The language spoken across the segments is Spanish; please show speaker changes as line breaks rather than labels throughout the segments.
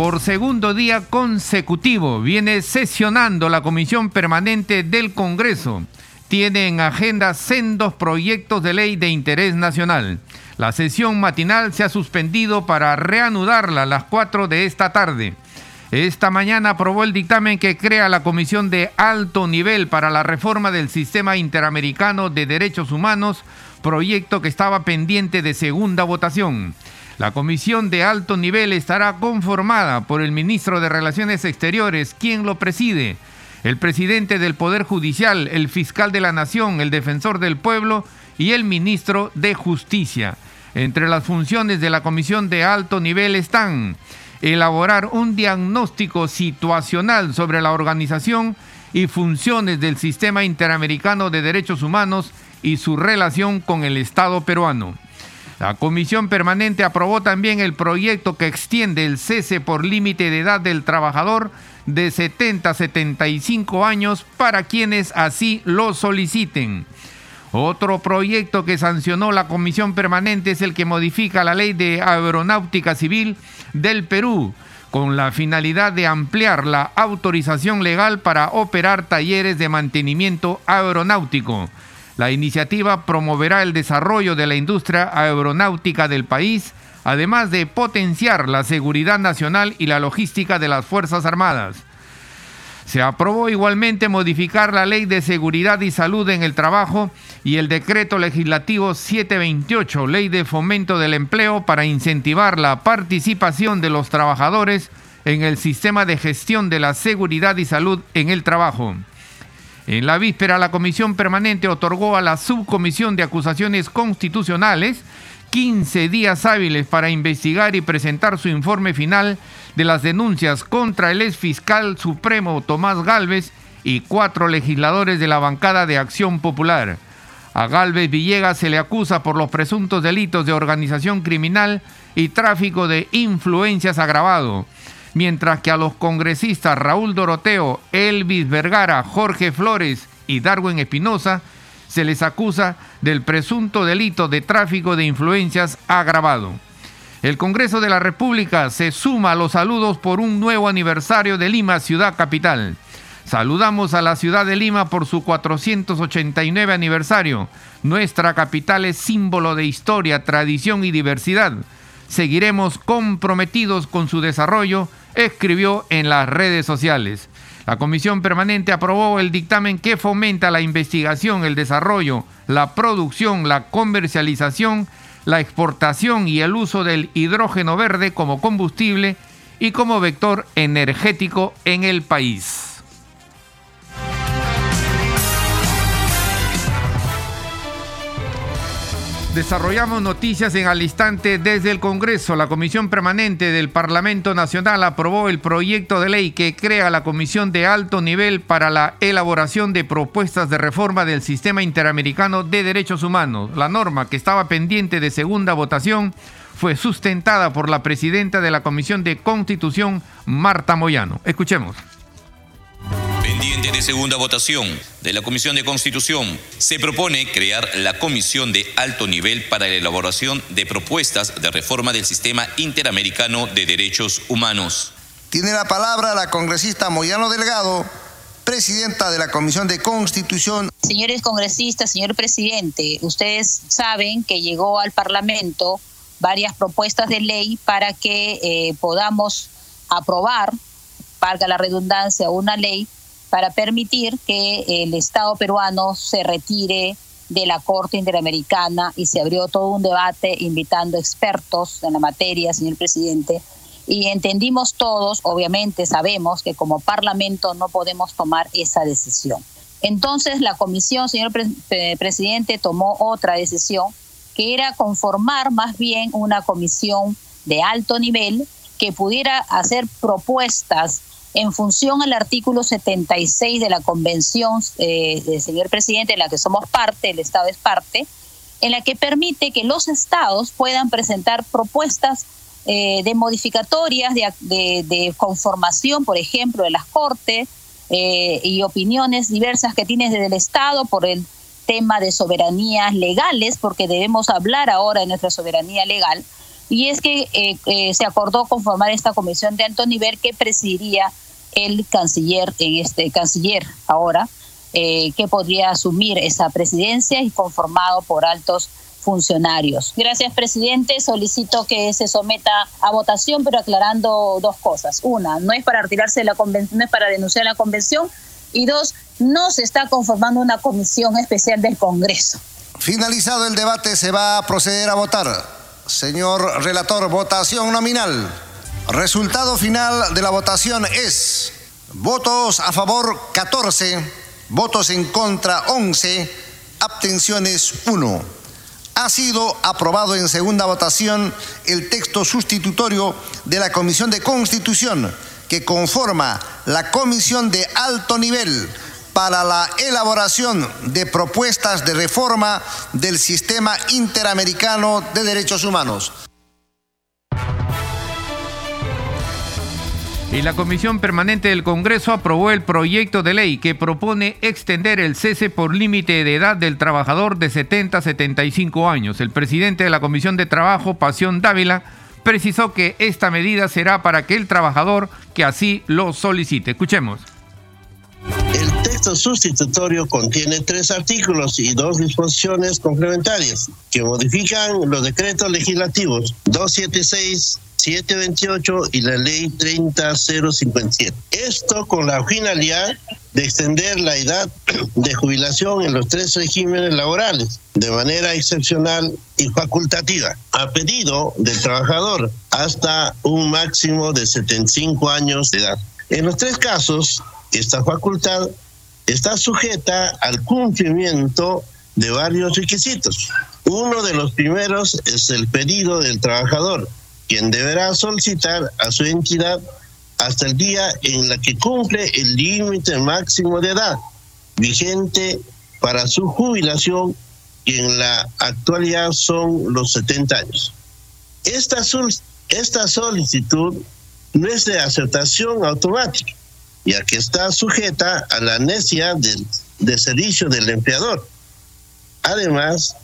Por segundo día consecutivo viene sesionando la Comisión Permanente del Congreso. Tiene en agenda sendos proyectos de ley de interés nacional. La sesión matinal se ha suspendido para reanudarla a las 4 de esta tarde. Esta mañana aprobó el dictamen que crea la Comisión de Alto Nivel para la Reforma del Sistema Interamericano de Derechos Humanos, proyecto que estaba pendiente de segunda votación. La Comisión de Alto Nivel estará conformada por el ministro de Relaciones Exteriores, quien lo preside, el presidente del Poder Judicial, el fiscal de la Nación, el defensor del pueblo y el ministro de Justicia. Entre las funciones de la Comisión de Alto Nivel están elaborar un diagnóstico situacional sobre la organización y funciones del Sistema Interamericano de Derechos Humanos y su relación con el Estado peruano. La Comisión Permanente aprobó también el proyecto que extiende el cese por límite de edad del trabajador de 70 a 75 años para quienes así lo soliciten. Otro proyecto que sancionó la Comisión Permanente es el que modifica la ley de aeronáutica civil del Perú con la finalidad de ampliar la autorización legal para operar talleres de mantenimiento aeronáutico. La iniciativa promoverá el desarrollo de la industria aeronáutica del país, además de potenciar la seguridad nacional y la logística de las Fuerzas Armadas. Se aprobó igualmente modificar la Ley de Seguridad y Salud en el Trabajo y el Decreto Legislativo 728, Ley de Fomento del Empleo, para incentivar la participación de los trabajadores en el sistema de gestión de la seguridad y salud en el trabajo. En la víspera, la Comisión Permanente otorgó a la Subcomisión de Acusaciones Constitucionales 15 días hábiles para investigar y presentar su informe final de las denuncias contra el ex fiscal supremo Tomás Galvez y cuatro legisladores de la bancada de Acción Popular. A Galvez Villegas se le acusa por los presuntos delitos de organización criminal y tráfico de influencias agravado, mientras que a los congresistas Raúl Doroteo, Elvis Vergara, Jorge Flores y Darwin Espinosa se les acusa del presunto delito de tráfico de influencias agravado. El Congreso de la República se suma a los saludos por un nuevo aniversario de Lima, ciudad capital. Saludamos a la ciudad de Lima por su 489 aniversario. Nuestra capital es símbolo de historia, tradición y diversidad. Seguiremos comprometidos con su desarrollo, escribió en las redes sociales. La Comisión Permanente aprobó el dictamen que fomenta la investigación, el desarrollo, la producción, la comercialización, la exportación y el uso del hidrógeno verde como combustible y como vector energético en el país. Desarrollamos noticias en al instante desde el Congreso. La Comisión Permanente del Parlamento Nacional aprobó el proyecto de ley que crea la Comisión de Alto Nivel para la elaboración de propuestas de reforma del Sistema Interamericano de Derechos Humanos. La norma que estaba pendiente de segunda votación fue sustentada por la presidenta de la Comisión de Constitución, Marta Moyano. Escuchemos
pendiente de segunda votación de la Comisión de Constitución, se propone crear la Comisión de Alto Nivel para la elaboración de propuestas de reforma del sistema interamericano de derechos humanos.
Tiene la palabra la congresista Moyano Delgado, presidenta de la Comisión de Constitución.
Señores congresistas, señor presidente, ustedes saben que llegó al Parlamento varias propuestas de ley para que eh, podamos aprobar, valga la redundancia, una ley para permitir que el Estado peruano se retire de la Corte Interamericana y se abrió todo un debate invitando expertos en la materia, señor presidente, y entendimos todos, obviamente sabemos que como Parlamento no podemos tomar esa decisión. Entonces la comisión, señor presidente, tomó otra decisión que era conformar más bien una comisión de alto nivel que pudiera hacer propuestas en función al artículo 76 de la Convención eh, señor presidente, en la que somos parte, el Estado es parte, en la que permite que los estados puedan presentar propuestas eh, de modificatorias, de, conformación, por ejemplo, de las Cortes eh, y opiniones diversas que tiene desde el Estado por el tema de soberanías legales, porque debemos hablar ahora de nuestra soberanía legal. Y es que eh, se acordó conformar esta comisión de alto nivel que presidiría el canciller, en este canciller ahora, que podría asumir esa presidencia y conformado por altos funcionarios. Gracias, presidente. Solicito que se someta a votación, pero aclarando dos cosas. Una, no es para retirarse de la convención, no es para denunciar la convención. Y dos, no se está conformando una comisión especial del Congreso.
Finalizado el debate, se va a proceder a votar. Señor relator, votación nominal. Resultado final de la votación es votos a favor 14, votos en contra 11, abstenciones 1 ha sido aprobado en segunda votación el texto sustitutorio de la Comisión de Constitución que conforma la Comisión de Alto Nivel para la elaboración de propuestas de reforma del sistema interamericano de derechos humanos.
Y la Comisión Permanente del Congreso aprobó el proyecto de ley que propone extender el cese por límite de edad del trabajador de 70 a 75 años. El presidente de la Comisión de Trabajo, Pasión Dávila, precisó que esta medida será para que el trabajador que así lo solicite. Escuchemos.
Texto sustitutorio contiene tres artículos y dos disposiciones complementarias que modifican los decretos legislativos 276 728 y la ley 30057. Esto con la finalidad de extender la edad de jubilación en los tres regímenes laborales de manera excepcional y facultativa, a pedido del trabajador, hasta un máximo de 75 años de edad. En los tres casos, esta facultad está sujeta al cumplimiento de varios requisitos. Uno de los primeros es el pedido del trabajador, quien deberá solicitar a su entidad hasta el día en la que cumple el límite máximo de edad vigente para su jubilación, y en la actualidad son los 70 años. Esta, esta solicitud no es de aceptación automática, ya que está sujeta a la necesidad de servicio del empleador. Además,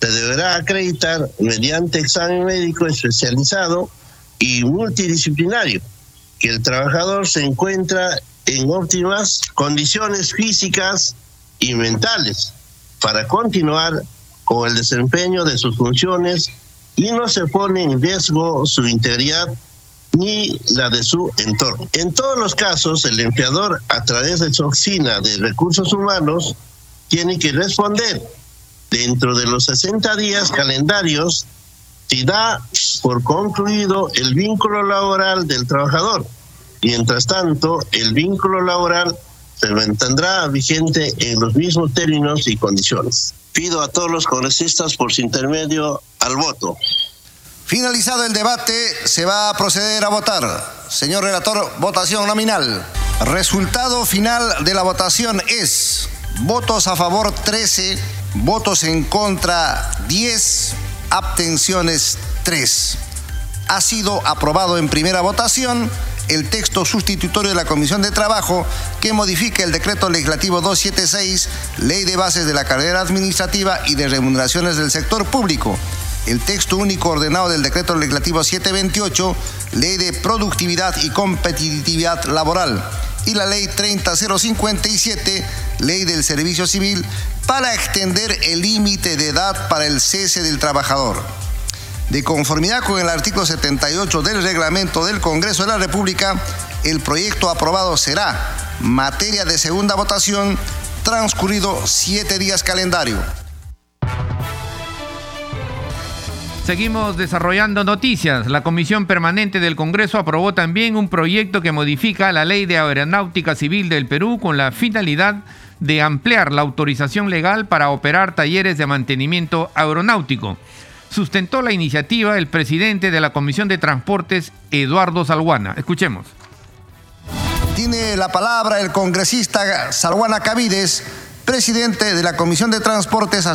se deberá acreditar mediante examen médico especializado y multidisciplinario que el trabajador se encuentra en óptimas condiciones físicas y mentales para continuar con el desempeño de sus funciones y no se pone en riesgo su integridad ni la de su entorno. En todos los casos, el empleador, a través de su oficina de recursos humanos, tiene que responder dentro de los 60 días calendarios si da por concluido el vínculo laboral del trabajador. Mientras tanto, el vínculo laboral se mantendrá vigente en los mismos términos y condiciones. Pido a todos los congresistas por su intermedio al voto.
Finalizado el debate, se va a proceder a votar. Señor relator, votación nominal. Resultado final de la votación es votos a favor 13, votos en contra 10, abstenciones 3. Ha sido aprobado en primera votación el texto sustitutorio de la Comisión de Trabajo que modifica el decreto legislativo 276, Ley de Bases de la Carrera Administrativa y de Remuneraciones del Sector Público, el texto único ordenado del decreto legislativo 728, Ley de Productividad y Competitividad Laboral, y la Ley 30057, Ley del Servicio Civil, para extender el límite de edad para el cese del trabajador. De conformidad con el artículo 78 del reglamento del Congreso de la República, el proyecto aprobado será materia de segunda votación transcurrido siete días calendario.
Seguimos desarrollando noticias. La Comisión Permanente del Congreso aprobó también un proyecto que modifica la Ley de Aeronáutica Civil del Perú con la finalidad de ampliar la autorización legal para operar talleres de mantenimiento aeronáutico. Sustentó la iniciativa el presidente de la Comisión de Transportes, Eduardo Salguana. Escuchemos.
Tiene la palabra el congresista Salguana Cavides, presidente de la Comisión de Transportes.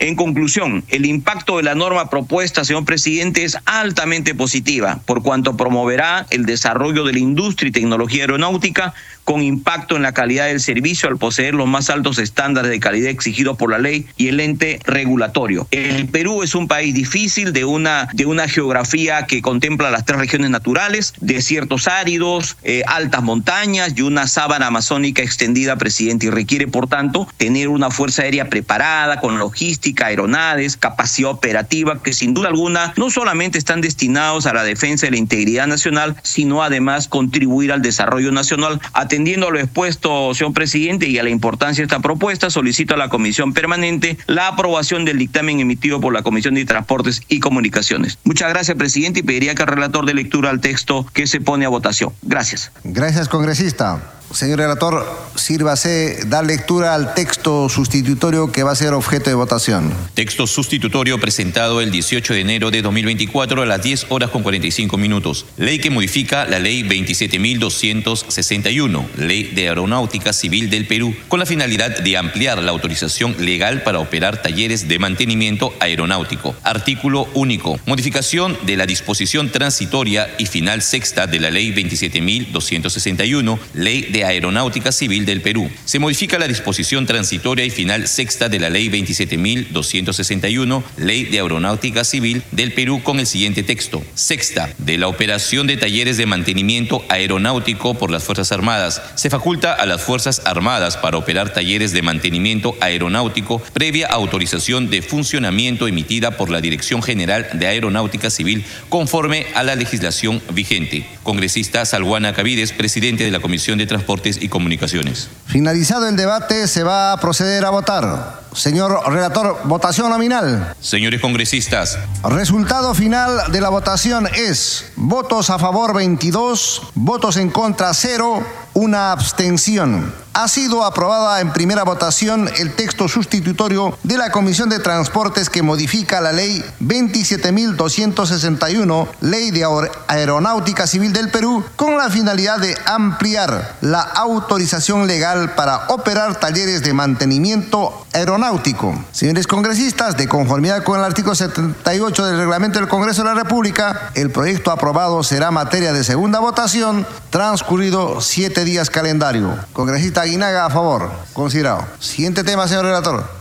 En conclusión, el impacto de la norma propuesta, señor presidente, es altamente positiva, por cuanto promoverá el desarrollo de la industria y tecnología aeronáutica con impacto en la calidad del servicio al poseer los más altos estándares de calidad exigidos por la ley y el ente regulatorio. El Perú es un país difícil de una, de una geografía que contempla las tres regiones naturales, desiertos áridos, eh, altas montañas y una sábana amazónica extendida, presidente, y requiere, por tanto, tener una fuerza aérea preparada, con logística, aeronaves, capacidad operativa, que sin duda alguna no solamente están destinados a la defensa de la integridad nacional, sino además contribuir al desarrollo nacional, Atendiendo a lo expuesto, señor presidente, y a la importancia de esta propuesta, solicito a la Comisión Permanente la aprobación del dictamen emitido por la Comisión de Transportes y Comunicaciones. Muchas gracias, presidente, y pediría que el relator de lectura al texto que se pone a votación. Gracias.
Gracias, congresista. Señor relator, sírvase dar lectura al texto sustitutorio que va a ser objeto de votación.
Texto sustitutorio presentado el 18 de enero de 2024 a las 10 horas con 45 minutos. Ley que modifica la Ley 27.261, Ley de Aeronáutica Civil del Perú, con la finalidad de ampliar la autorización legal para operar talleres de mantenimiento aeronáutico. Artículo único. Modificación de la disposición transitoria y final sexta de la Ley 27.261, Ley de Aeronáutica Civil del Perú. Se modifica la disposición transitoria y final sexta de la Ley 27.261, Ley de Aeronáutica Civil del Perú con el siguiente texto. Sexta, de la operación de talleres de mantenimiento aeronáutico por las Fuerzas Armadas. Se faculta a las Fuerzas Armadas para operar talleres de mantenimiento aeronáutico previa autorización de funcionamiento emitida por la Dirección General de Aeronáutica Civil conforme a la legislación vigente. Congresista Salguana Cavides, presidente de la Comisión de Transporte y Comunicaciones.
Finalizado el debate, se va a proceder a votar. Señor relator, votación nominal.
Señores congresistas.
Resultado final de la votación es votos a favor 22, votos en contra 0, una abstención. Ha sido aprobada en primera votación el texto sustitutorio de la Comisión de Transportes que modifica la ley 27.261, Ley de Aeronáutica Civil del Perú, con la finalidad de ampliar la autorización legal para operar talleres de mantenimiento aeronáutico. Señores congresistas, de conformidad con el artículo 78 del reglamento del Congreso de la República, el proyecto aprobado será materia de segunda votación transcurrido siete días calendario. Congresista Aguinaga, a favor. Considerado. Siguiente tema, señor relator.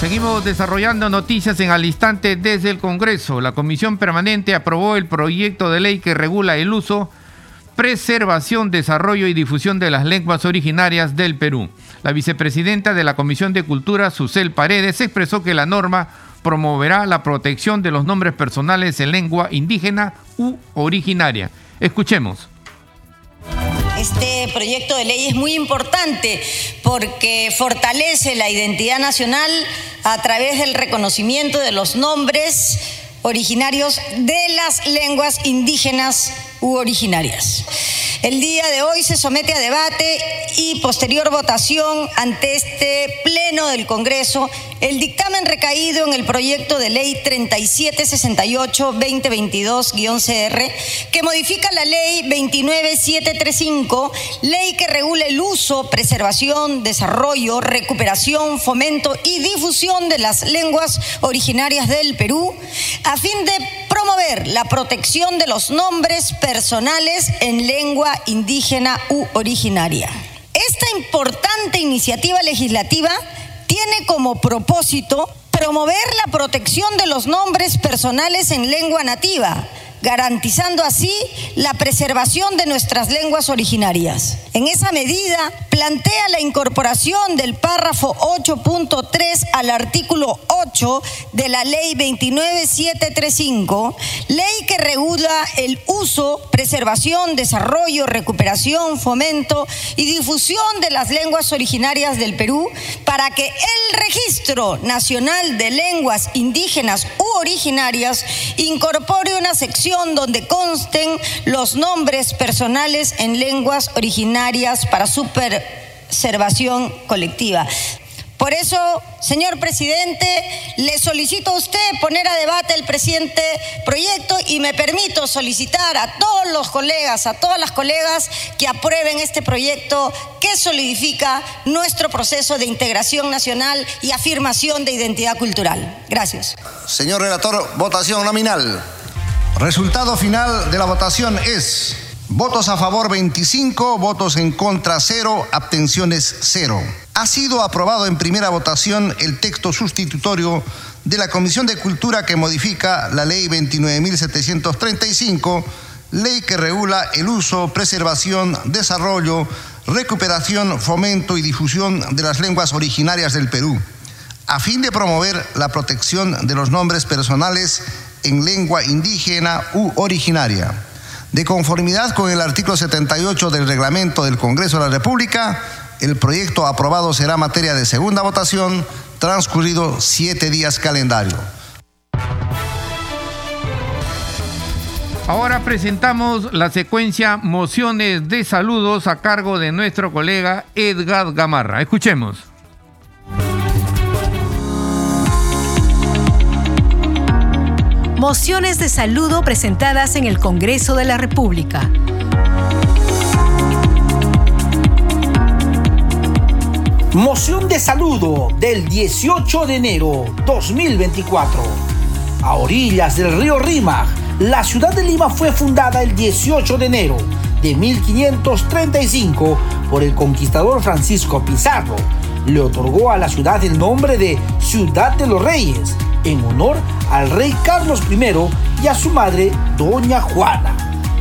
Seguimos desarrollando noticias en al instante desde el Congreso. La Comisión Permanente aprobó el proyecto de ley que regula el uso, preservación, desarrollo y difusión de las lenguas originarias del Perú. La vicepresidenta de la Comisión de Cultura, Susel Paredes, expresó que la norma promoverá la protección de los nombres personales en lengua indígena u originaria. Escuchemos.
Este proyecto de ley es muy importante porque fortalece la identidad nacional a través del reconocimiento de los nombres originarios de las lenguas indígenas u originarias. El día de hoy se somete a debate y posterior votación ante este Pleno del Congreso el dictamen recaído en el proyecto de ley 3768-2022-CR que modifica la ley 29735, ley que regula el uso, preservación, desarrollo, recuperación, fomento y difusión de las lenguas originarias del Perú, a fin de promover la protección de los nombres personales en lengua indígena u originaria. Esta importante iniciativa legislativa tiene como propósito promover la protección de los nombres personales en lengua nativa garantizando así la preservación de nuestras lenguas originarias. En esa medida, plantea la incorporación del párrafo 8.3 al artículo 8 de la Ley 29735, ley que regula el uso, preservación, desarrollo, recuperación, fomento y difusión de las lenguas originarias del Perú para que el Registro Nacional de Lenguas Indígenas u Originarias incorpore una sección donde consten los nombres personales en lenguas originarias para su preservación colectiva. Por eso, señor presidente, le solicito a usted poner a debate el presente proyecto y me permito solicitar a todos los colegas, a todas las colegas que aprueben este proyecto que solidifica nuestro proceso de integración nacional y afirmación de identidad cultural. Gracias.
Señor relator, votación nominal. Resultado final de la votación es votos a favor 25, votos en contra 0, abstenciones 0. Ha sido aprobado en primera votación el texto sustitutorio de la Comisión de Cultura que modifica la Ley 29.735, ley que regula el uso, preservación, desarrollo, recuperación, fomento y difusión de las lenguas originarias del Perú, a fin de promover la protección de los nombres personales en lengua indígena u originaria. De conformidad con el artículo 78 del reglamento del Congreso de la República, el proyecto aprobado será materia de segunda votación transcurrido siete días calendario.
Ahora presentamos la secuencia mociones de saludos a cargo de nuestro colega Edgar Gamarra. Escuchemos.
Mociones de saludo presentadas en el Congreso de la República.
Moción de saludo del 18 de enero 2024. A orillas del río Rímac, la ciudad de Lima fue fundada el 18 de enero de 1535 por el conquistador Francisco Pizarro. Le otorgó a la ciudad el nombre de Ciudad de los Reyes en honor al rey Carlos I y a su madre, Doña Juana.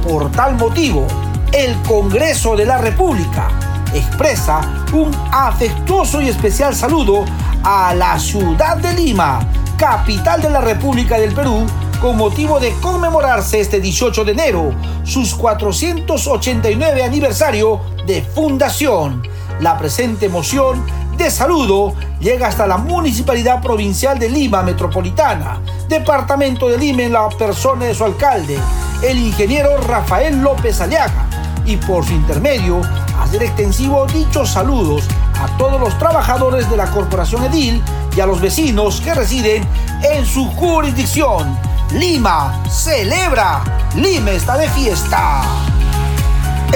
Por tal motivo, el Congreso de la República expresa un afectuoso y especial saludo a la ciudad de Lima, capital de la República del Perú, con motivo de conmemorarse este 18 de enero sus 489 aniversario de fundación. La presente moción de saludo llega hasta la Municipalidad Provincial de Lima Metropolitana, Departamento de Lima en la persona de su alcalde, el ingeniero Rafael López Aliaga, y por su intermedio hacer extensivo dichos saludos a todos los trabajadores de la Corporación Edil y a los vecinos que residen en su jurisdicción. Lima celebra, Lima está de fiesta.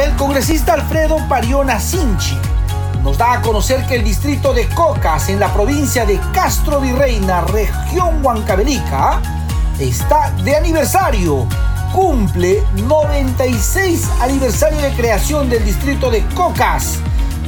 El congresista Alfredo Pariona Sinchi nos da a conocer que el distrito de Cocas, en la provincia de Castro Virreina, región Huancavelica, está de aniversario. Cumple 96 aniversario de creación del distrito de Cocas.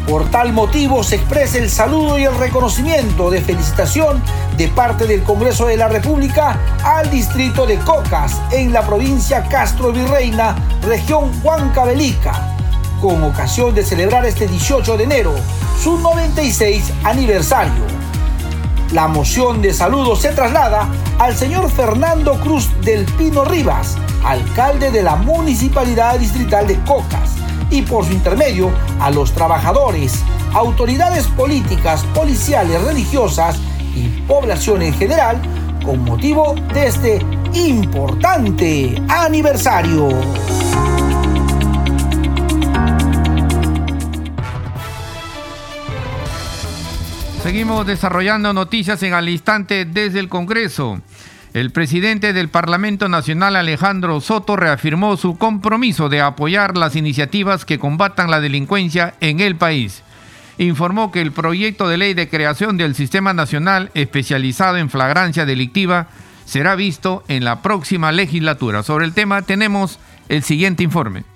Por tal motivo se expresa el saludo y el reconocimiento de felicitación de parte del Congreso de la República al distrito de Cocas en la provincia Castro Virreina, región Huancavelica con ocasión de celebrar este 18 de enero su 96 aniversario. La moción de saludo se traslada al señor Fernando Cruz del Pino Rivas, alcalde de la Municipalidad Distrital de Cocas, y por su intermedio a los trabajadores, autoridades políticas, policiales, religiosas y población en general con motivo de este importante aniversario.
Seguimos desarrollando noticias en al instante desde el Congreso. El presidente del Parlamento Nacional, Alejandro Soto, reafirmó su compromiso de apoyar las iniciativas que combatan la delincuencia en el país. Informó que el proyecto de ley de creación del Sistema Nacional especializado en flagrancia delictiva será visto en la próxima legislatura. Sobre el tema tenemos el siguiente informe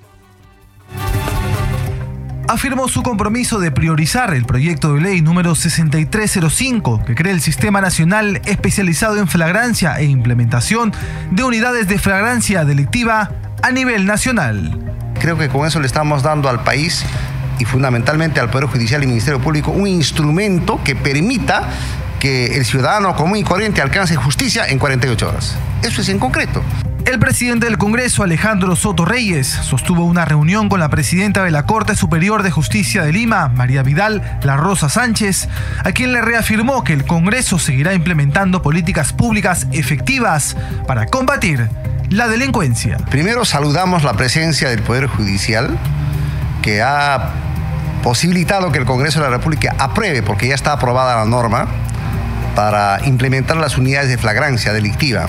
afirmó su compromiso de priorizar el proyecto de ley número 6305, que crea el Sistema Nacional Especializado en Flagrancia e Implementación de Unidades de Flagrancia Delictiva a nivel nacional.
Creo que con eso le estamos dando al país y fundamentalmente al Poder Judicial y Ministerio Público un instrumento que permita que el ciudadano común y corriente alcance justicia en 48 horas. Eso es en concreto.
El presidente del Congreso, Alejandro Soto Reyes, sostuvo una reunión con la presidenta de la Corte Superior de Justicia de Lima, María Vidal La Rosa Sánchez, a quien le reafirmó que el Congreso seguirá implementando políticas públicas efectivas para combatir la delincuencia.
Primero saludamos la presencia del Poder Judicial, que ha posibilitado que el Congreso de la República apruebe, porque ya está aprobada la norma, para implementar las unidades de flagrancia delictiva.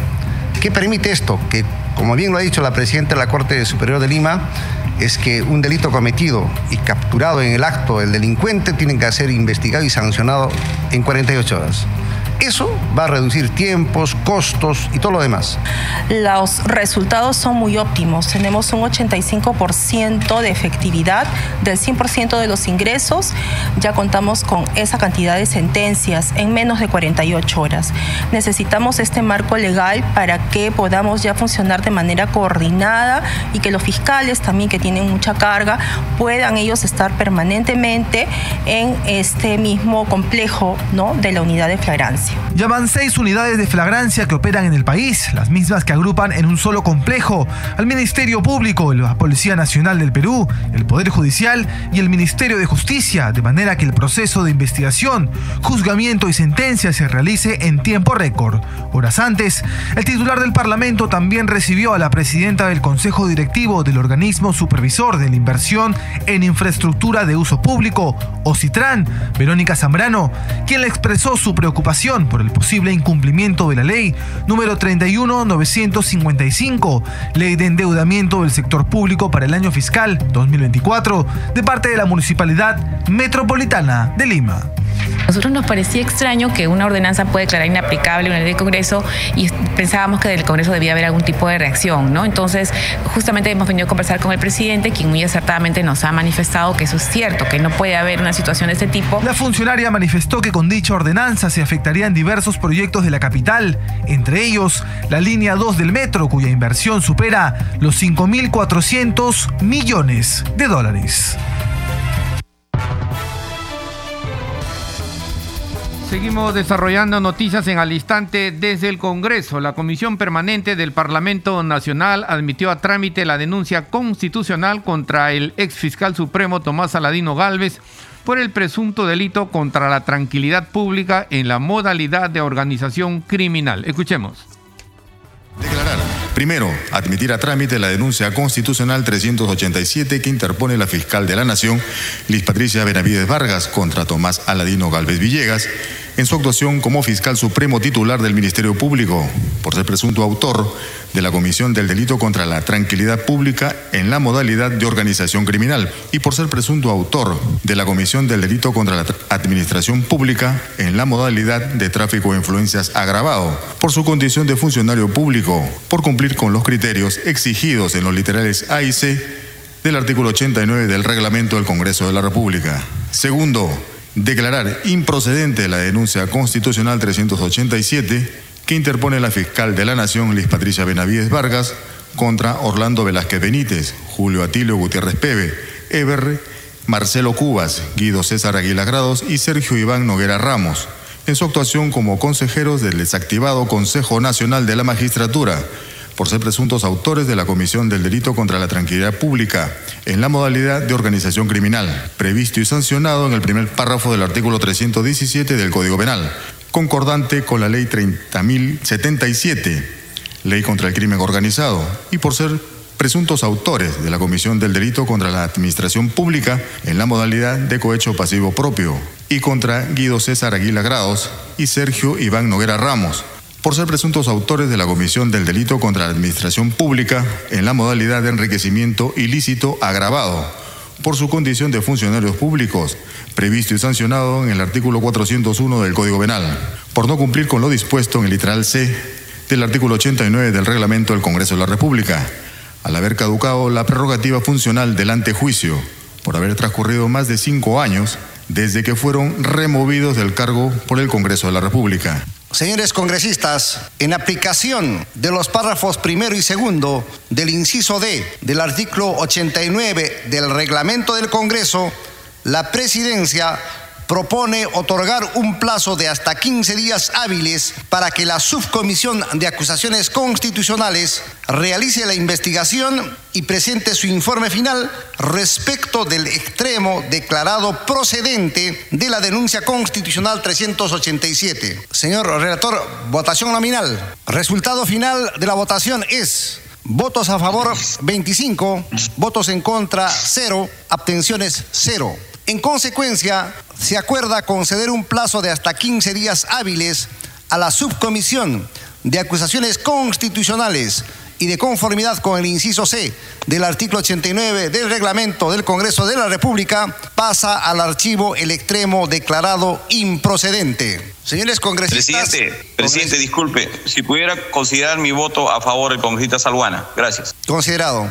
¿Qué permite esto? Que, como bien lo ha dicho la Presidenta de la Corte Superior de Lima, es que un delito cometido y capturado en el acto el delincuente tiene que ser investigado y sancionado en 48 horas. Eso va a reducir tiempos, costos y todo lo demás.
Los resultados son muy óptimos. Tenemos un 85% de efectividad del 100% de los ingresos. Ya contamos con esa cantidad de sentencias en menos de 48 horas. Necesitamos este marco legal para que podamos ya funcionar de manera coordinada y que los fiscales también que tienen mucha carga puedan ellos estar permanentemente en este mismo complejo ¿no? de la unidad de flagrancia.
Ya van seis unidades de flagrancia que operan en el país, las mismas que agrupan en un solo complejo al Ministerio Público, la Policía Nacional del Perú, el Poder Judicial y el Ministerio de Justicia, de manera que el proceso de investigación, juzgamiento y sentencia se realice en tiempo récord. Horas antes, el titular del Parlamento también recibió a la presidenta del Consejo Directivo del Organismo Supervisor de la Inversión en Infraestructura de Uso Público, OCITRAN, Verónica Zambrano, quien le expresó su preocupación por el posible incumplimiento de la ley número 31955, ley de endeudamiento del sector público para el año fiscal 2024, de parte de la Municipalidad Metropolitana de Lima
nosotros nos parecía extraño que una ordenanza puede declarar inaplicable una ley del Congreso y pensábamos que del Congreso debía haber algún tipo de reacción, ¿no? Entonces, justamente hemos venido a conversar con el presidente, quien muy acertadamente nos ha manifestado que eso es cierto, que no puede haber una situación de este tipo.
La funcionaria manifestó que con dicha ordenanza se afectarían diversos proyectos de la capital, entre ellos la línea 2 del metro, cuya inversión supera los 5.400 millones de dólares.
Seguimos desarrollando noticias en al instante desde el Congreso. La Comisión Permanente del Parlamento Nacional admitió a trámite la denuncia constitucional contra el ex fiscal supremo Tomás Aladino Galvez por el presunto delito contra la tranquilidad pública en la modalidad de organización criminal. Escuchemos.
Declarar. Primero, admitir a trámite la denuncia constitucional 387 que interpone la fiscal de la Nación, Liz Patricia Benavides Vargas, contra Tomás Aladino Galvez Villegas en su actuación como fiscal supremo titular del Ministerio Público, por ser presunto autor de la comisión del delito contra la tranquilidad pública en la modalidad de organización criminal y por ser presunto autor de la comisión del delito contra la administración pública en la modalidad de tráfico de influencias agravado, por su condición de funcionario público, por cumplir con los criterios exigidos en los literales A y C del artículo 89 del reglamento del Congreso de la República. Segundo, declarar improcedente la denuncia constitucional 387 que interpone la fiscal de la Nación, Liz Patricia Benavides Vargas, contra Orlando Velázquez Benítez, Julio Atilio Gutiérrez Pebe, Eber, Marcelo Cubas, Guido César Aguilar Grados y Sergio Iván Noguera Ramos, en su actuación como consejeros del desactivado Consejo Nacional de la Magistratura, por ser presuntos autores de la comisión del delito contra la tranquilidad pública en la modalidad de organización criminal, previsto y sancionado en el primer párrafo del artículo 317 del Código Penal, concordante con la ley 30.077, ley contra el crimen organizado, y por ser presuntos autores de la comisión del delito contra la administración pública en la modalidad de cohecho pasivo propio, y contra Guido César Aguila Grados y Sergio Iván Noguera Ramos, por ser presuntos autores de la comisión del delito contra la administración pública en la modalidad de enriquecimiento ilícito agravado, por su condición de funcionarios públicos, previsto y sancionado en el artículo 401 del Código Penal, por no cumplir con lo dispuesto en el literal C del artículo 89 del reglamento del Congreso de la República, al haber caducado la prerrogativa funcional del antejuicio, por haber transcurrido más de cinco años desde que fueron removidos del cargo por el Congreso de la República.
Señores congresistas, en aplicación de los párrafos primero y segundo del inciso D del artículo 89 del reglamento del Congreso, la presidencia propone otorgar un plazo de hasta 15 días hábiles para que la subcomisión de acusaciones constitucionales realice la investigación y presente su informe final respecto del extremo declarado procedente de la denuncia constitucional 387. Señor relator, votación nominal. Resultado final de la votación es votos a favor 25, votos en contra 0, abstenciones 0. En consecuencia, se acuerda conceder un plazo de hasta 15 días hábiles a la subcomisión de acusaciones constitucionales y de conformidad con el inciso C del artículo 89 del reglamento del Congreso de la República, pasa al archivo el extremo declarado improcedente. Señores congresistas.
Presidente, presidente, disculpe, si pudiera considerar mi voto a favor del congresista Salguana. Gracias.
Considerado.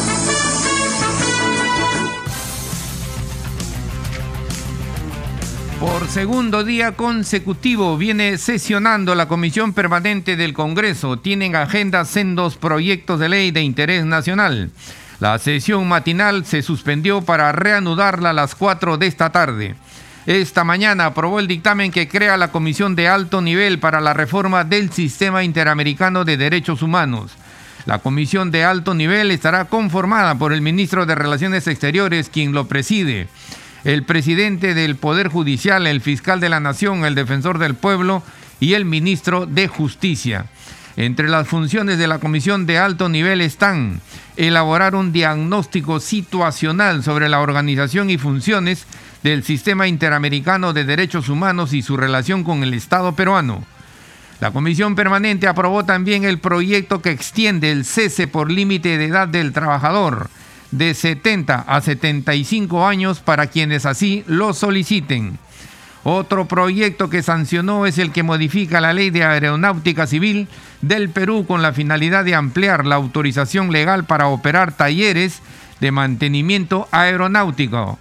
Por segundo día consecutivo viene sesionando la Comisión Permanente del Congreso. Tienen agenda sendos proyectos de ley de interés nacional. La sesión matinal se suspendió para reanudarla a las 4 de esta tarde. Esta mañana aprobó el dictamen que crea la Comisión de Alto Nivel para la Reforma del Sistema Interamericano de Derechos Humanos. La Comisión de Alto Nivel estará conformada por el ministro de Relaciones Exteriores, quien lo preside, el presidente del Poder Judicial, el fiscal de la Nación, el defensor del pueblo y el ministro de Justicia. Entre las funciones de la Comisión de Alto Nivel están elaborar un diagnóstico situacional sobre la organización y funciones del Sistema Interamericano de Derechos Humanos y su relación con el Estado peruano. La Comisión Permanente aprobó también el proyecto que extiende el cese por límite de edad del trabajador de 70 a 75 años para quienes así lo soliciten. Otro proyecto que sancionó es el que modifica la ley de aeronáutica civil del Perú con la finalidad de ampliar la autorización legal para operar talleres de mantenimiento aeronáutico.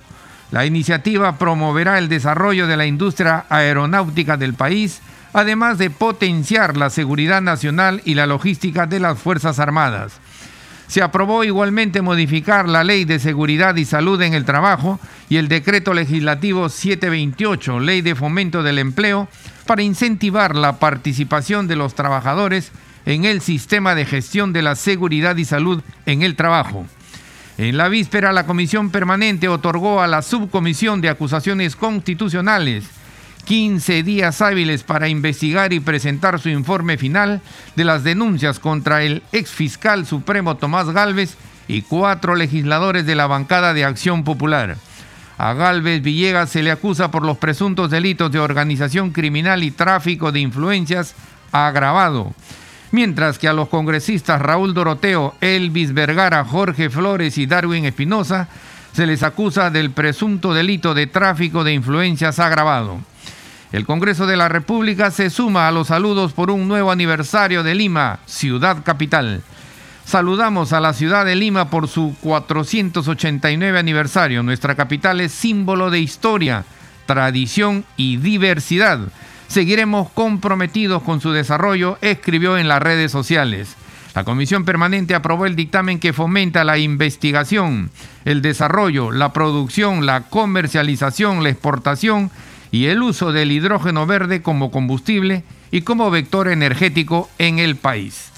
La iniciativa promoverá el desarrollo de la industria aeronáutica del país, además de potenciar la seguridad nacional y la logística de las Fuerzas Armadas. Se aprobó igualmente modificar la Ley de Seguridad y Salud en el Trabajo y el Decreto Legislativo 728, Ley de Fomento del Empleo, para incentivar la participación de los trabajadores en el sistema de gestión de la seguridad y salud en el trabajo. En la víspera, la Comisión Permanente otorgó a la Subcomisión de Acusaciones Constitucionales 15 días hábiles para investigar y presentar su informe final de las denuncias contra el exfiscal supremo Tomás Galvez y cuatro legisladores de la bancada de Acción Popular. A Galvez Villegas se le acusa por los presuntos delitos de organización criminal y tráfico de influencias agravado mientras que a los congresistas Raúl Doroteo, Elvis Vergara, Jorge Flores y Darwin Espinosa se les acusa del presunto delito de tráfico de influencias agravado. El Congreso de la República se suma a los saludos por un nuevo aniversario de Lima, ciudad capital. Saludamos a la ciudad de Lima por su 489 aniversario. Nuestra capital es símbolo de historia, tradición y diversidad Seguiremos comprometidos con su desarrollo, escribió en las redes sociales. La Comisión Permanente aprobó el dictamen que fomenta la investigación, el desarrollo, la producción, la comercialización, la exportación y el uso del hidrógeno verde como combustible y como vector energético en el país.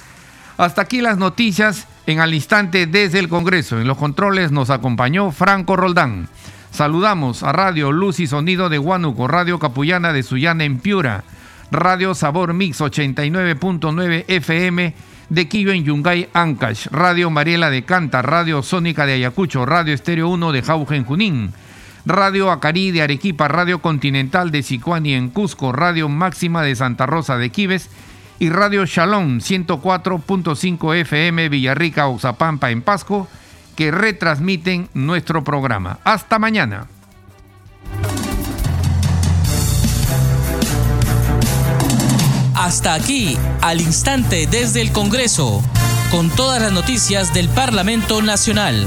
Hasta aquí las noticias en al instante desde el Congreso. En los controles nos acompañó Franco Roldán. Saludamos a Radio Luz y Sonido de Huánuco, Radio Capullana de Sullana en Piura, Radio Sabor Mix 89.9 FM de Quillo en Yungay, Ancash, Radio Mariela de Canta, Radio Sónica de Ayacucho, Radio Estéreo 1 de Jauja Junín, Radio Acarí de Arequipa, Radio Continental de Sicuani en Cusco, Radio Máxima de Santa Rosa de Quives y Radio Shalom 104.5 FM Villarrica, Oxapampa en Pasco que retransmiten nuestro programa. Hasta mañana.
Hasta aquí, al instante desde el Congreso, con todas las noticias del Parlamento Nacional.